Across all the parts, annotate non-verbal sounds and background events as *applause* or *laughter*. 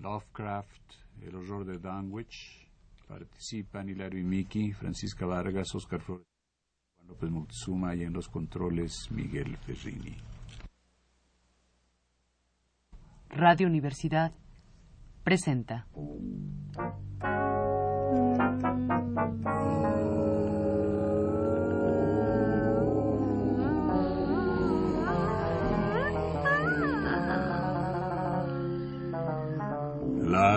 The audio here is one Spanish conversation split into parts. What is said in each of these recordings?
Lovecraft, El horror de Dunwich. Participan Hilario y Miki, Francisca Vargas, Oscar Flores, Juan López Moctezuma y en los controles Miguel Ferrini. Radio Universidad presenta.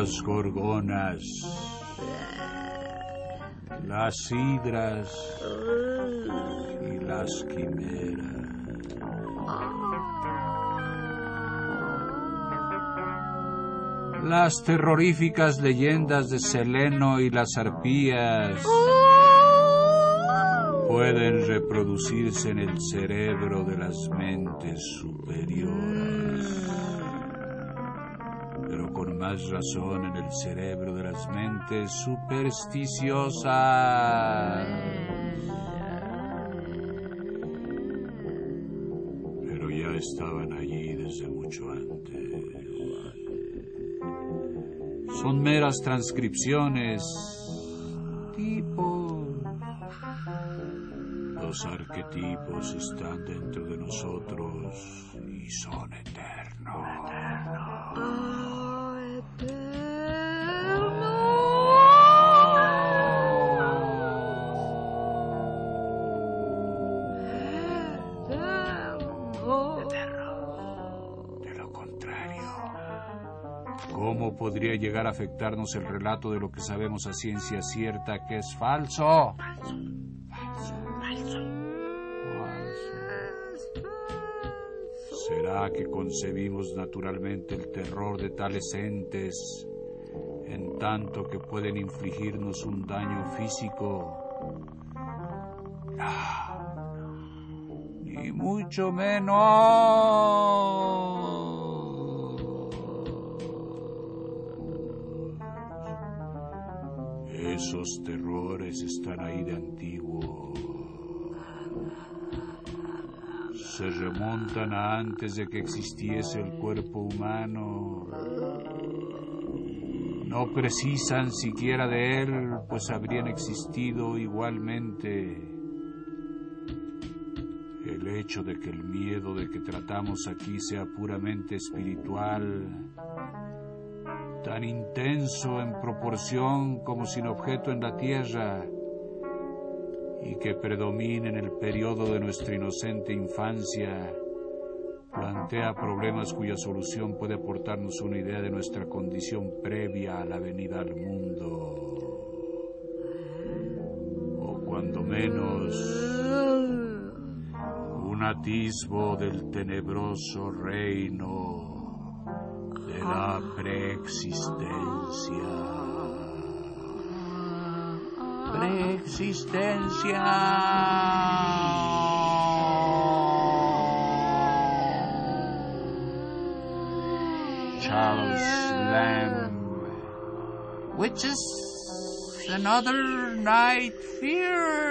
Las gorgonas, las hidras y las quimeras. Las terroríficas leyendas de Seleno y las arpías pueden reproducirse en el cerebro de las mentes superiores, con más razón en el cerebro de las mentes supersticiosas. Pero ya estaban allí desde mucho antes. Son meras transcripciones, tipos. Los arquetipos están dentro de nosotros y son eternos. De podría llegar a afectarnos el relato de lo que sabemos a ciencia cierta que es falso? Falso. Falso. ¿Será que concebimos naturalmente el terror de tales entes en tanto que pueden infligirnos un daño físico? No. Ni mucho menos. Esos terrores están ahí de antiguo. Se remontan a antes de que existiese el cuerpo humano. No precisan siquiera de él, pues habrían existido igualmente. El hecho de que el miedo de que tratamos aquí sea puramente espiritual, tan intenso en proporción como sin objeto en la tierra, y que predomine en el periodo de nuestra inocente infancia, plantea problemas cuya solución puede aportarnos una idea de nuestra condición previa a la venida al mundo, o cuando menos un atisbo del tenebroso reino de la preexistencia. Preexistencia. Charles Lamb. which is another night fear.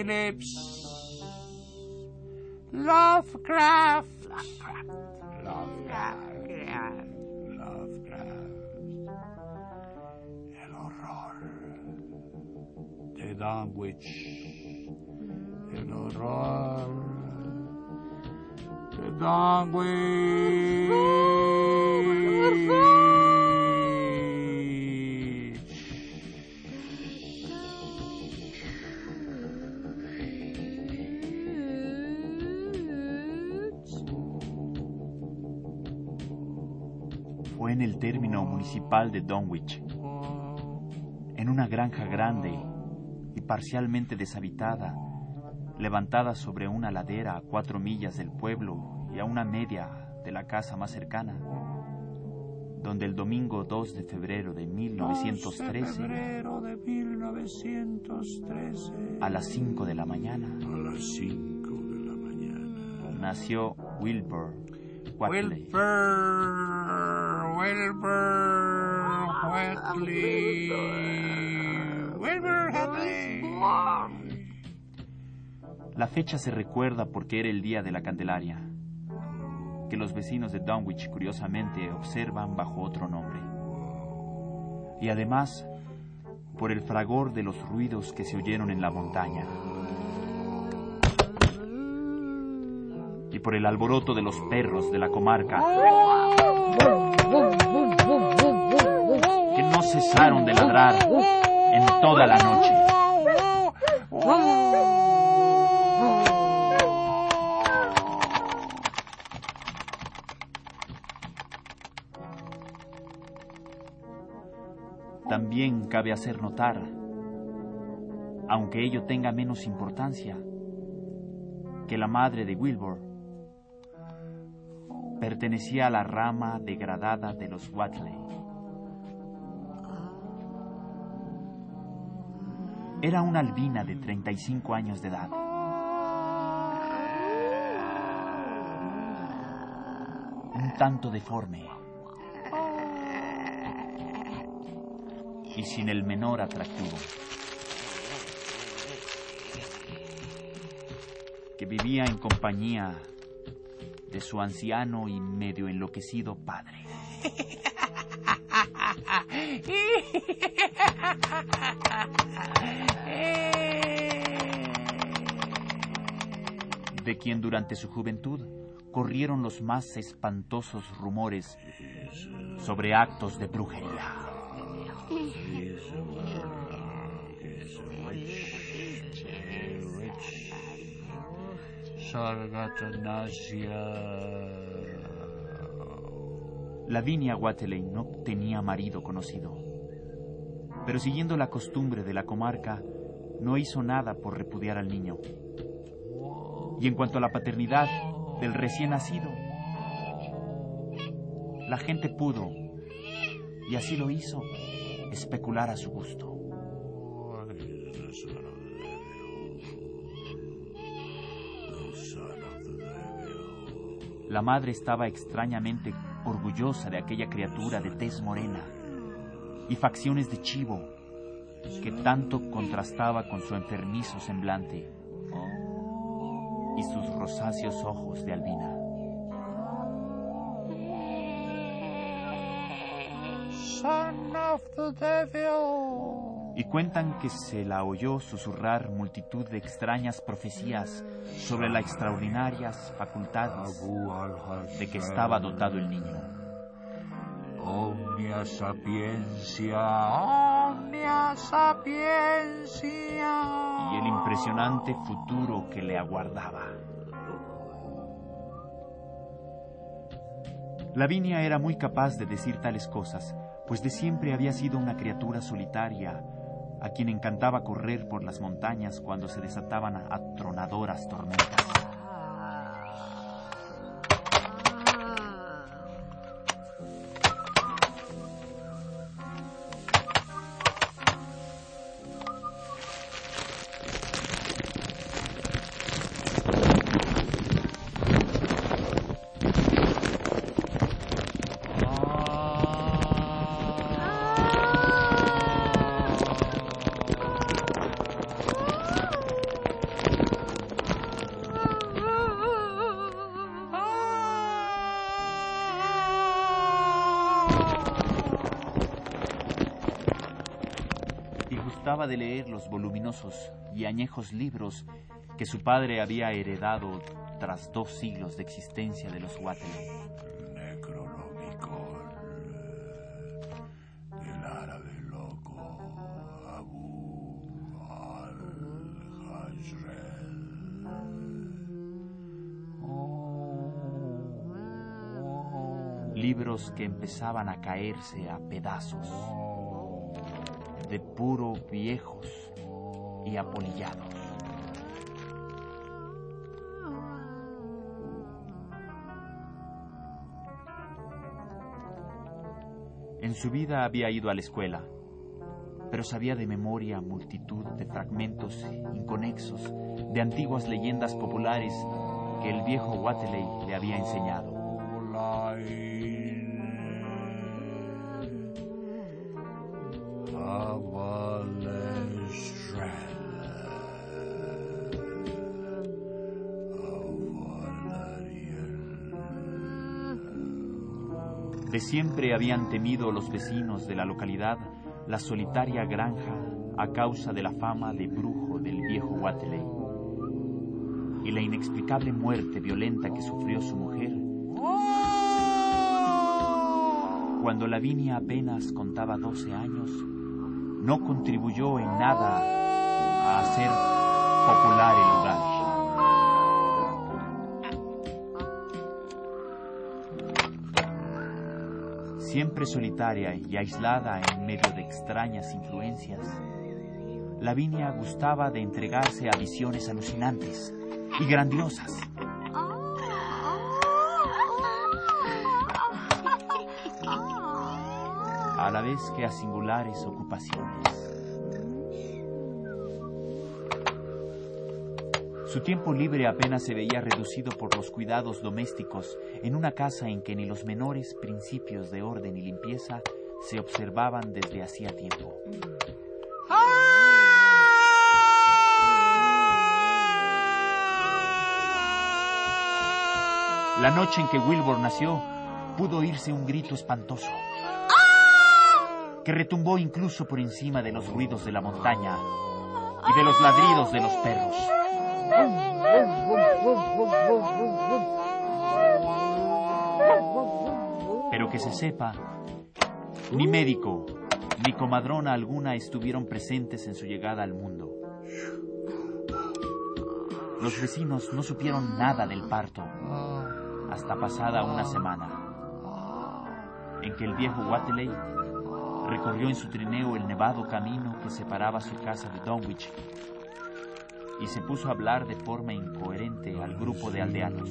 Phillips Lovecraft. Lovecraft. Lovecraft. Lovecraft. el horror. De Dunwich el horror. De Dunwich municipal de Dunwich, en una granja grande y parcialmente deshabitada, levantada sobre una ladera a cuatro millas del pueblo y a una media de la casa más cercana, donde el domingo 2 de febrero de 1913, febrero de 1913, a las 5 de la mañana, a las 5 de la mañana, nació Wilbur Watley. Wilbur, Wilbur Wilbur. La fecha se recuerda porque era el día de la Candelaria, que los vecinos de Dunwich curiosamente observan bajo otro nombre. Y además, por el fragor de los ruidos que se oyeron en la montaña. Y por el alboroto de los perros de la comarca, no cesaron de ladrar en toda la noche. También cabe hacer notar, aunque ello tenga menos importancia, que la madre de Wilbur pertenecía a la rama degradada de los Watley. Era una albina de 35 años de edad. Un tanto deforme. Y sin el menor atractivo. Que vivía en compañía de su anciano y medio enloquecido padre. *laughs* De quien durante su juventud corrieron los más espantosos rumores sobre actos de brujería. Lavinia Watley no tenía marido conocido, pero siguiendo la costumbre de la comarca, no hizo nada por repudiar al niño. Y en cuanto a la paternidad del recién nacido, la gente pudo, y así lo hizo, especular a su gusto. La madre estaba extrañamente orgullosa de aquella criatura de tez morena y facciones de chivo que tanto contrastaba con su enfermizo semblante y sus rosáceos ojos de albina. Son of the devil. Y cuentan que se la oyó susurrar multitud de extrañas profecías sobre las extraordinarias facultades de que estaba dotado el niño. Omnia sapiencia, omnia sapiencia. y el impresionante futuro que le aguardaba. Lavinia era muy capaz de decir tales cosas, pues de siempre había sido una criatura solitaria, a quien encantaba correr por las montañas cuando se desataban atronadoras tormentas. Y gustaba de leer los voluminosos y añejos libros que su padre había heredado tras dos siglos de existencia de los al-Hajrel. libros que empezaban a caerse a pedazos, puro viejos y apolillados. En su vida había ido a la escuela, pero sabía de memoria multitud de fragmentos inconexos de antiguas leyendas populares que el viejo Wateley le había enseñado. De siempre habían temido los vecinos de la localidad la solitaria granja a causa de la fama de brujo del viejo Wateley y la inexplicable muerte violenta que sufrió su mujer. Cuando Lavinia apenas contaba 12 años, no contribuyó en nada a hacer popular el lugar. Siempre solitaria y aislada en medio de extrañas influencias, Lavinia gustaba de entregarse a visiones alucinantes y grandiosas. A la vez que a singulares ocupaciones. Su tiempo libre apenas se veía reducido por los cuidados domésticos en una casa en que ni los menores principios de orden y limpieza se observaban desde hacía tiempo. La noche en que Wilbur nació, pudo oírse un grito espantoso, que retumbó incluso por encima de los ruidos de la montaña y de los ladridos de los perros. Pero que se sepa, ni médico ni comadrona alguna estuvieron presentes en su llegada al mundo. Los vecinos no supieron nada del parto hasta pasada una semana, en que el viejo Wateley recorrió en su trineo el nevado camino que separaba su casa de Dunwich y se puso a hablar de forma incoherente al grupo de aldeanos.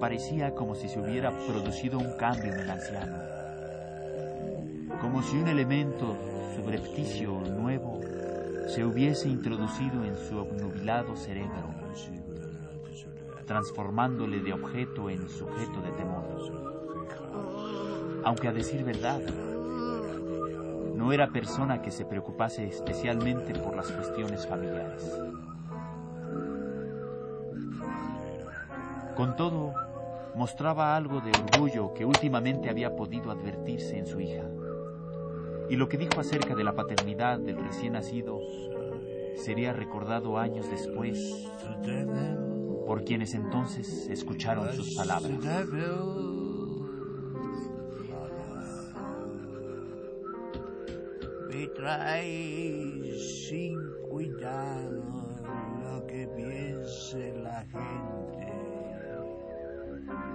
Parecía como si se hubiera producido un cambio en el anciano, como si un elemento subrepticio nuevo se hubiese introducido en su obnubilado cerebro, transformándole de objeto en sujeto de temor. Aunque a decir verdad, no era persona que se preocupase especialmente por las cuestiones familiares. Con todo, mostraba algo de orgullo que últimamente había podido advertirse en su hija. Y lo que dijo acerca de la paternidad del recién nacido sería recordado años después por quienes entonces escucharon sus palabras. Me trae sin cuidado lo que piense la gente.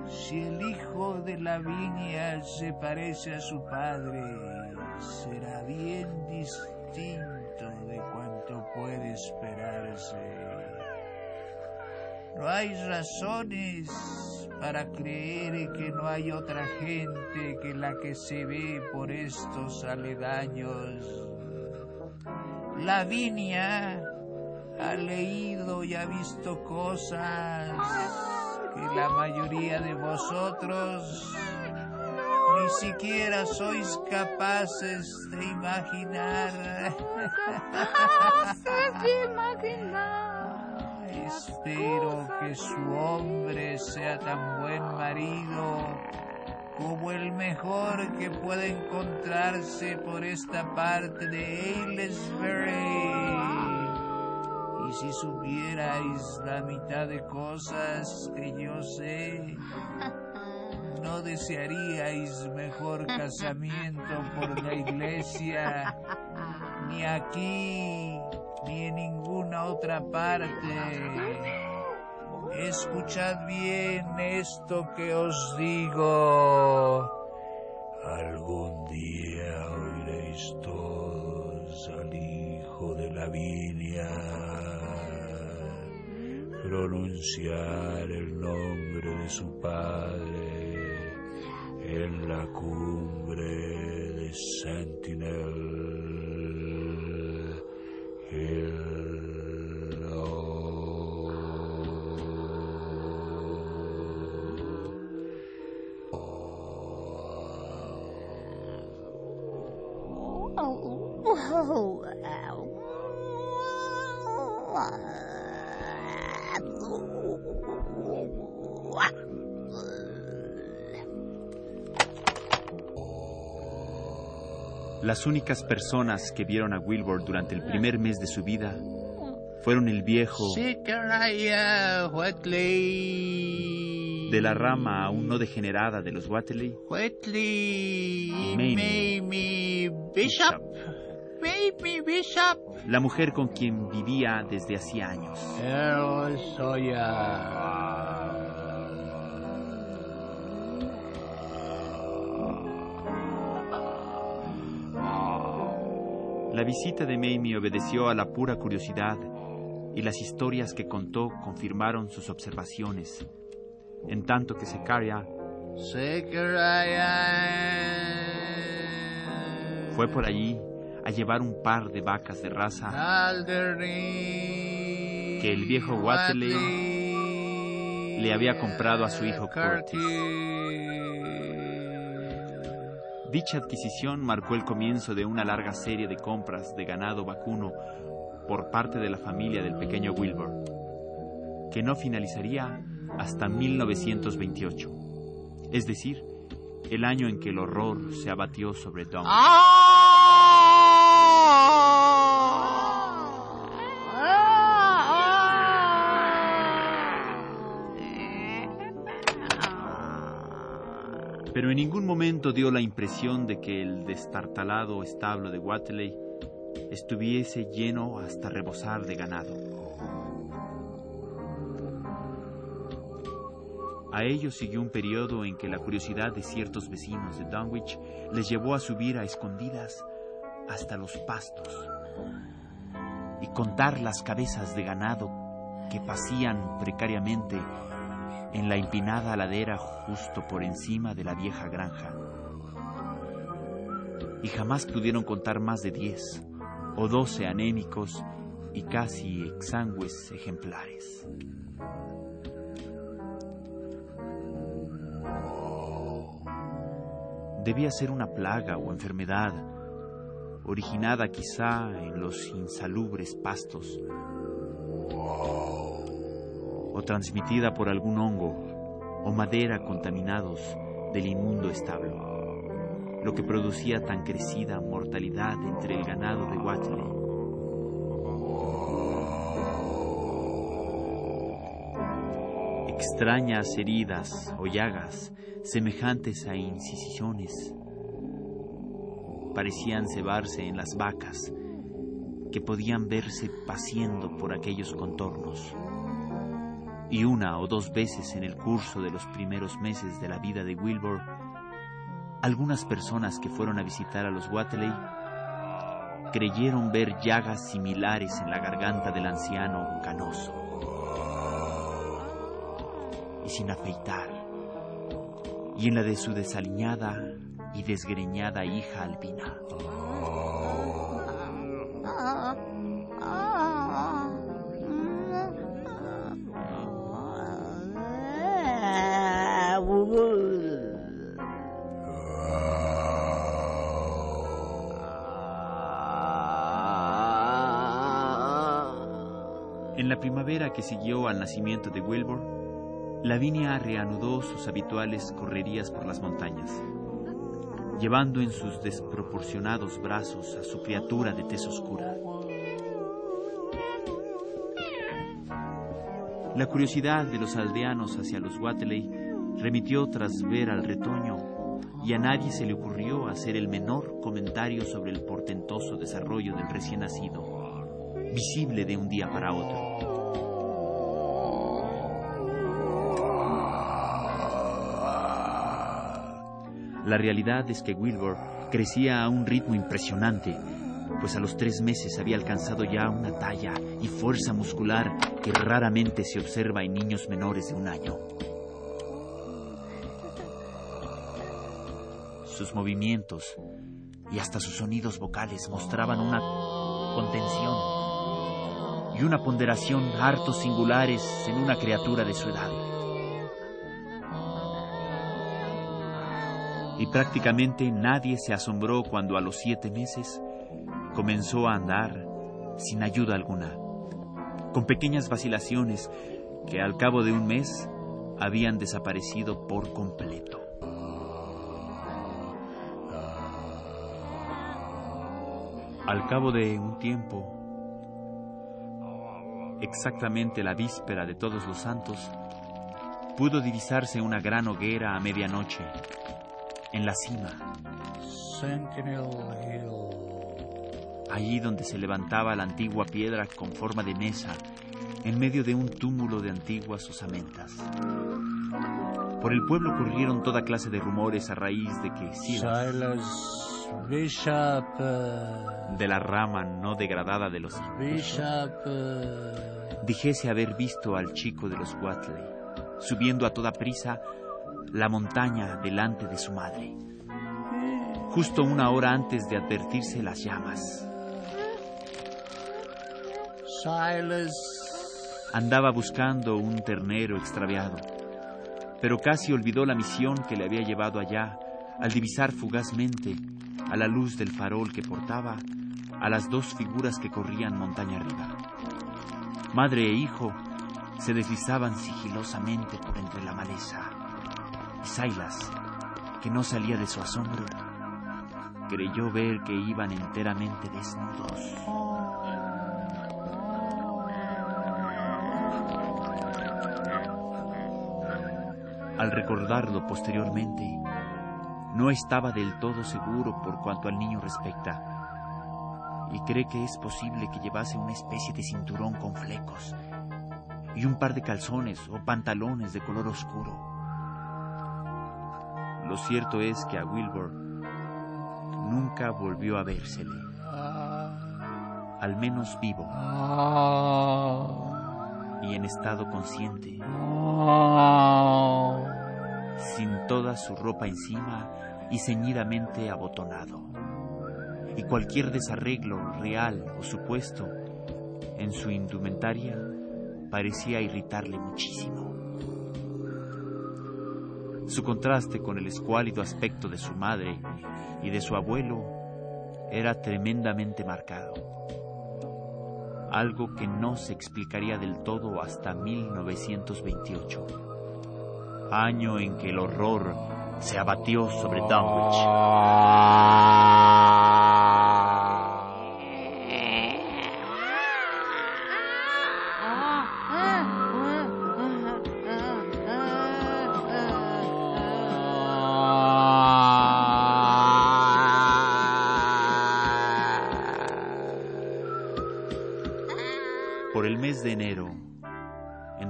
Si el hijo de la viña se parece a su padre, será bien distinto de cuanto puede esperarse. No hay razones para creer que no hay otra gente que la que se ve por estos aledaños. La viña ha leído y ha visto cosas que la mayoría de vosotros ni siquiera sois capaces de imaginar. Capaces de imaginar. *laughs* Espero que su hombre sea tan buen marido como el mejor que pueda encontrarse por esta parte de Aylesbury. Y si supierais la mitad de cosas que yo sé, ¿no desearíais mejor casamiento por la iglesia? Ni aquí, ni en ninguna otra parte. Escuchad bien esto que os digo. Algún día oiréis todos al hijo de la viña pronunciar el nombre de su padre en la cumbre de Sentinel Las únicas personas que vieron a Wilbur durante el primer mes de su vida fueron el viejo de la rama aún no degenerada de los Watley y Mamie Bishop. Mamie Bishop. La mujer con quien vivía desde hacía años. La visita de Mamie obedeció a la pura curiosidad y las historias que contó confirmaron sus observaciones, en tanto que Secaria fue por allí a llevar un par de vacas de raza que el viejo Watley le había comprado a su hijo Curtis. Dicha adquisición marcó el comienzo de una larga serie de compras de ganado vacuno por parte de la familia del pequeño Wilbur, que no finalizaría hasta 1928, es decir, el año en que el horror se abatió sobre Don. Pero en ningún momento dio la impresión de que el destartalado establo de Watley estuviese lleno hasta rebosar de ganado. A ello siguió un periodo en que la curiosidad de ciertos vecinos de Dunwich les llevó a subir a escondidas hasta los pastos y contar las cabezas de ganado que pasían precariamente en la empinada ladera justo por encima de la vieja granja. Y jamás pudieron contar más de diez o doce anémicos y casi exangües ejemplares. Debía ser una plaga o enfermedad, originada quizá en los insalubres pastos o transmitida por algún hongo o madera contaminados del inmundo establo, lo que producía tan crecida mortalidad entre el ganado de Watley. Extrañas heridas o llagas semejantes a incisiones parecían cebarse en las vacas que podían verse paciendo por aquellos contornos y una o dos veces en el curso de los primeros meses de la vida de Wilbur, algunas personas que fueron a visitar a los Watley creyeron ver llagas similares en la garganta del anciano canoso y sin afeitar, y en la de su desaliñada y desgreñada hija albina. En la primavera que siguió al nacimiento de Wilbur, Lavinia reanudó sus habituales correrías por las montañas, llevando en sus desproporcionados brazos a su criatura de tez oscura. La curiosidad de los aldeanos hacia los Watley remitió tras ver al retoño y a nadie se le ocurrió hacer el menor comentario sobre el portentoso desarrollo del recién nacido, visible de un día para otro. La realidad es que Wilbur crecía a un ritmo impresionante, pues a los tres meses había alcanzado ya una talla y fuerza muscular que raramente se observa en niños menores de un año. Sus movimientos y hasta sus sonidos vocales mostraban una contención y una ponderación harto singulares en una criatura de su edad. Y prácticamente nadie se asombró cuando a los siete meses comenzó a andar sin ayuda alguna, con pequeñas vacilaciones que al cabo de un mes habían desaparecido por completo. Al cabo de un tiempo, exactamente la víspera de todos los santos, pudo divisarse una gran hoguera a medianoche, en la cima, Sentinel Hill. allí donde se levantaba la antigua piedra con forma de mesa, en medio de un túmulo de antiguas osamentas. Por el pueblo corrieron toda clase de rumores a raíz de que Silas, Silas Bishop. eh, de la rama no degradada de los Bishop. eh, dijese haber visto al chico de los Watley, subiendo a toda prisa la montaña delante de su madre, justo una hora antes de advertirse las llamas. Silas. Andaba buscando un ternero extraviado, pero casi olvidó la misión que le había llevado allá al divisar fugazmente, a la luz del farol que portaba, a las dos figuras que corrían montaña arriba. Madre e hijo se deslizaban sigilosamente por entre la maleza, y Silas, que no salía de su asombro, creyó ver que iban enteramente desnudos. Al recordarlo posteriormente, no estaba del todo seguro por cuanto al niño respecta, y cree que es posible que llevase una especie de cinturón con flecos y un par de calzones o pantalones de color oscuro. Lo cierto es que a Wilbur nunca volvió a vérsele, al menos vivo y en estado consciente, sin toda su ropa encima y ceñidamente abotonado. Y cualquier desarreglo real o supuesto en su indumentaria parecía irritarle muchísimo. Su contraste con el escuálido aspecto de su madre y de su abuelo era tremendamente marcado. Algo que no se explicaría del todo hasta 1928, año en que el horror se abatió sobre Dunwich.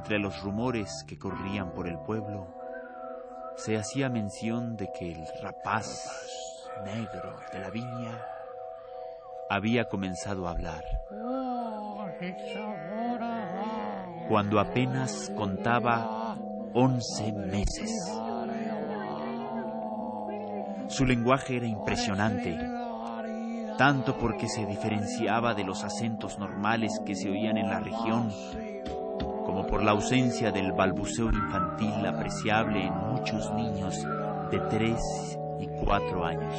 Entre los rumores que corrían por el pueblo, se hacía mención de que el rapaz negro de la viña había comenzado a hablar. Cuando apenas contaba once meses. Su lenguaje era impresionante, tanto porque se diferenciaba de los acentos normales que se oían en la región, por la ausencia del balbuceo infantil apreciable en muchos niños de tres y cuatro años.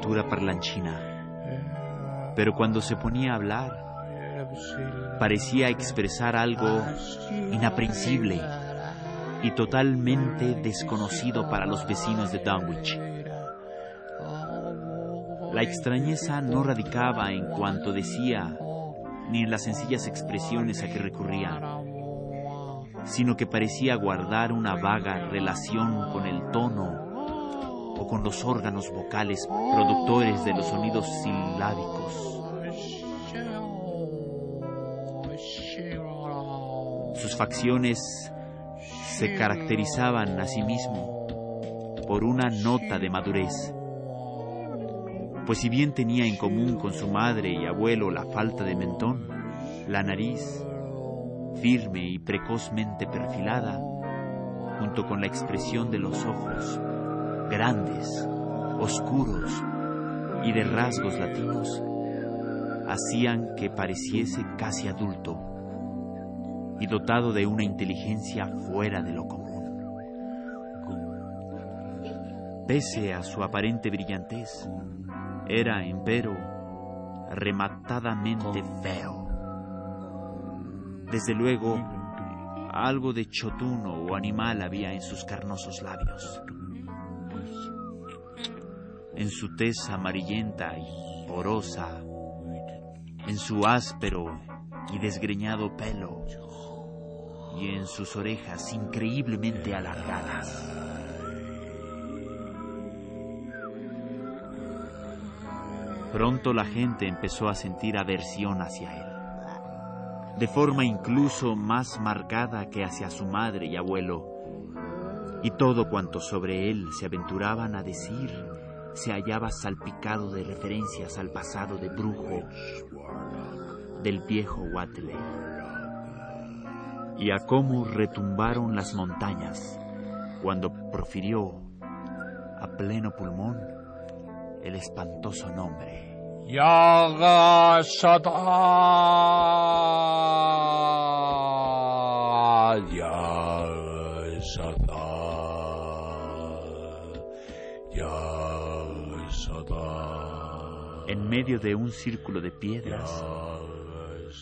Criatura parlanchina, pero cuando se ponía a hablar, parecía expresar algo inaprensible y totalmente desconocido para los vecinos de Dunwich. La extrañeza no radicaba en cuanto decía ni en las sencillas expresiones a que recurría, sino que parecía guardar una vaga relación con el tono o con los órganos vocales productores de los sonidos silábicos. Sus facciones se caracterizaban a sí mismo por una nota de madurez, pues si bien tenía en común con su madre y abuelo la falta de mentón, la nariz, firme y precozmente perfilada, junto con la expresión de los ojos, grandes, oscuros y de rasgos latinos, hacían que pareciese casi adulto y dotado de una inteligencia fuera de lo común. Pese a su aparente brillantez, era, empero, rematadamente feo. Desde luego, algo de chotuno o animal había en sus carnosos labios. En su tez amarillenta y porosa, en su áspero y desgreñado pelo, y en sus orejas increíblemente alargadas. Pronto la gente empezó a sentir aversión hacia él, de forma incluso más marcada que hacia su madre y abuelo, y todo cuanto sobre él se aventuraban a decir se hallaba salpicado de referencias al pasado de brujo del viejo Watley y a cómo retumbaron las montañas cuando profirió a pleno pulmón el espantoso nombre. Yagasada, Yagasada, Yagasada. En medio de un círculo de piedras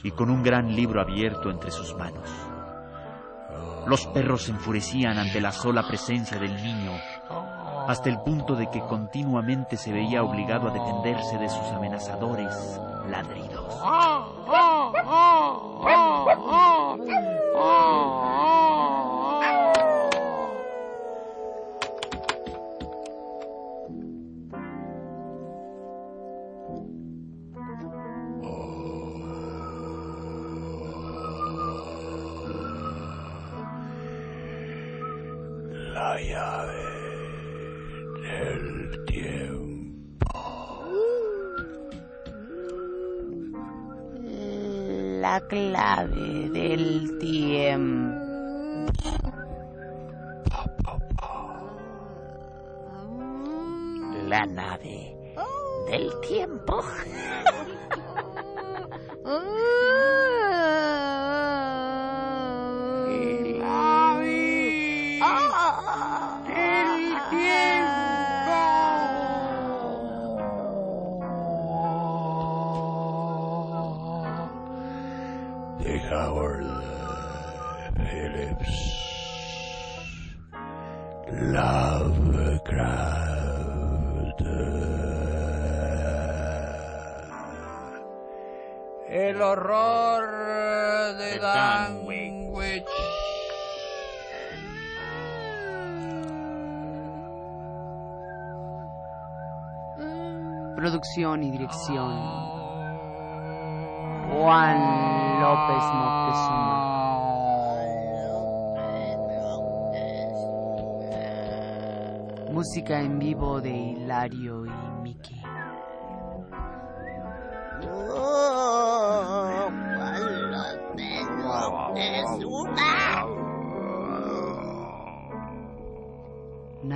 y con un gran libro abierto entre sus manos. Los perros se enfurecían ante la sola presencia del niño, hasta el punto de que continuamente se veía obligado a defenderse de sus amenazadores ladridos. La llave del tiempo. La clave del tiempo. Danwich. Producción y dirección. Juan López Moctezuma. Música en vivo de Hilario y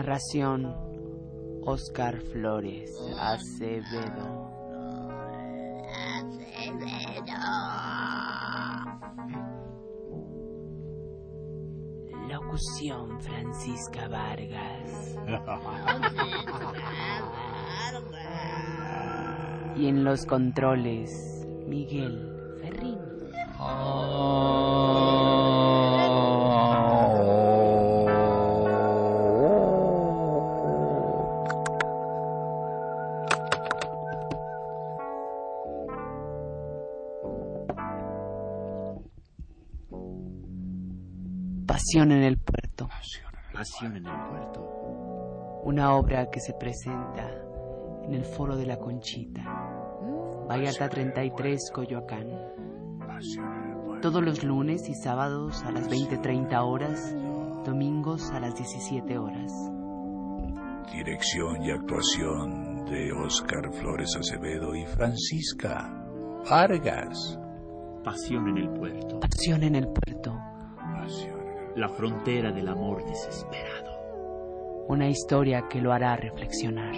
Narración Oscar Flores Acevedo. Locución Francisca Vargas. *laughs* Y en los controles, Miguel Pasión en el puerto. Pasión en el puerto. Una obra que se presenta en el Foro de la Conchita. Vallarta 33, Coyoacán. Todos los lunes y sábados a las 20.30 horas, domingos a las 17 horas. Dirección y actuación de Oscar Flores Acevedo y Francisca Vargas. Pasión en el puerto. Pasión en el puerto. La frontera del amor desesperado. Una historia que lo hará reflexionar.